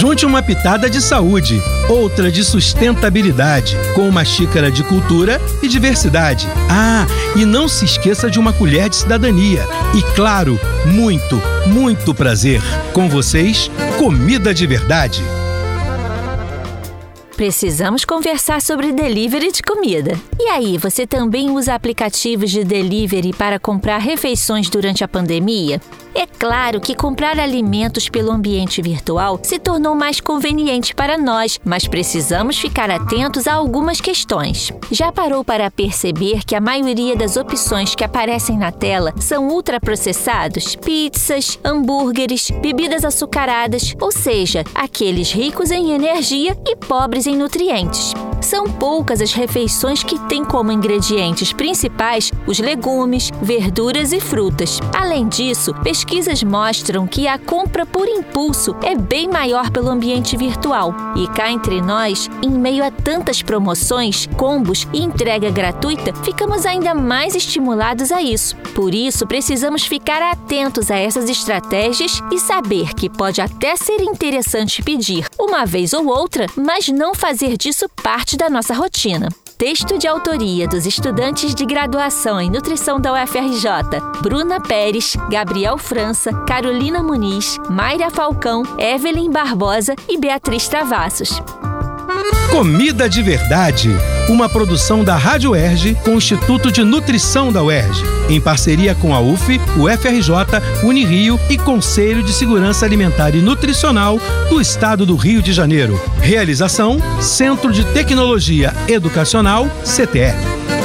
Junte uma pitada de saúde, outra de sustentabilidade, com uma xícara de cultura e diversidade. Ah, e não se esqueça de uma colher de cidadania. E claro, muito, muito prazer. Com vocês, comida de verdade. Precisamos conversar sobre delivery de comida. E aí, você também usa aplicativos de delivery para comprar refeições durante a pandemia? É claro que comprar alimentos pelo ambiente virtual se tornou mais conveniente para nós, mas precisamos ficar atentos a algumas questões. Já parou para perceber que a maioria das opções que aparecem na tela são ultraprocessados? Pizzas, hambúrgueres, bebidas açucaradas, ou seja, aqueles ricos em energia e pobres em nutrientes. São poucas as refeições que têm como ingredientes principais os legumes, verduras e frutas. Além disso, pesquisas mostram que a compra por impulso é bem maior pelo ambiente virtual. E cá entre nós, em meio a tantas promoções, combos e entrega gratuita, ficamos ainda mais estimulados a isso. Por isso, precisamos ficar atentos a essas estratégias e saber que pode até ser interessante pedir uma vez ou outra, mas não fazer disso parte da nossa rotina. Texto de autoria dos estudantes de graduação em nutrição da UFRJ: Bruna Pérez, Gabriel França, Carolina Muniz, Mayra Falcão, Evelyn Barbosa e Beatriz Travassos. Comida de Verdade, uma produção da Rádio Erge com o Instituto de Nutrição da UERJ, em parceria com a UF, o FRJ, Unirio e Conselho de Segurança Alimentar e Nutricional do Estado do Rio de Janeiro. Realização: Centro de Tecnologia Educacional, CTE.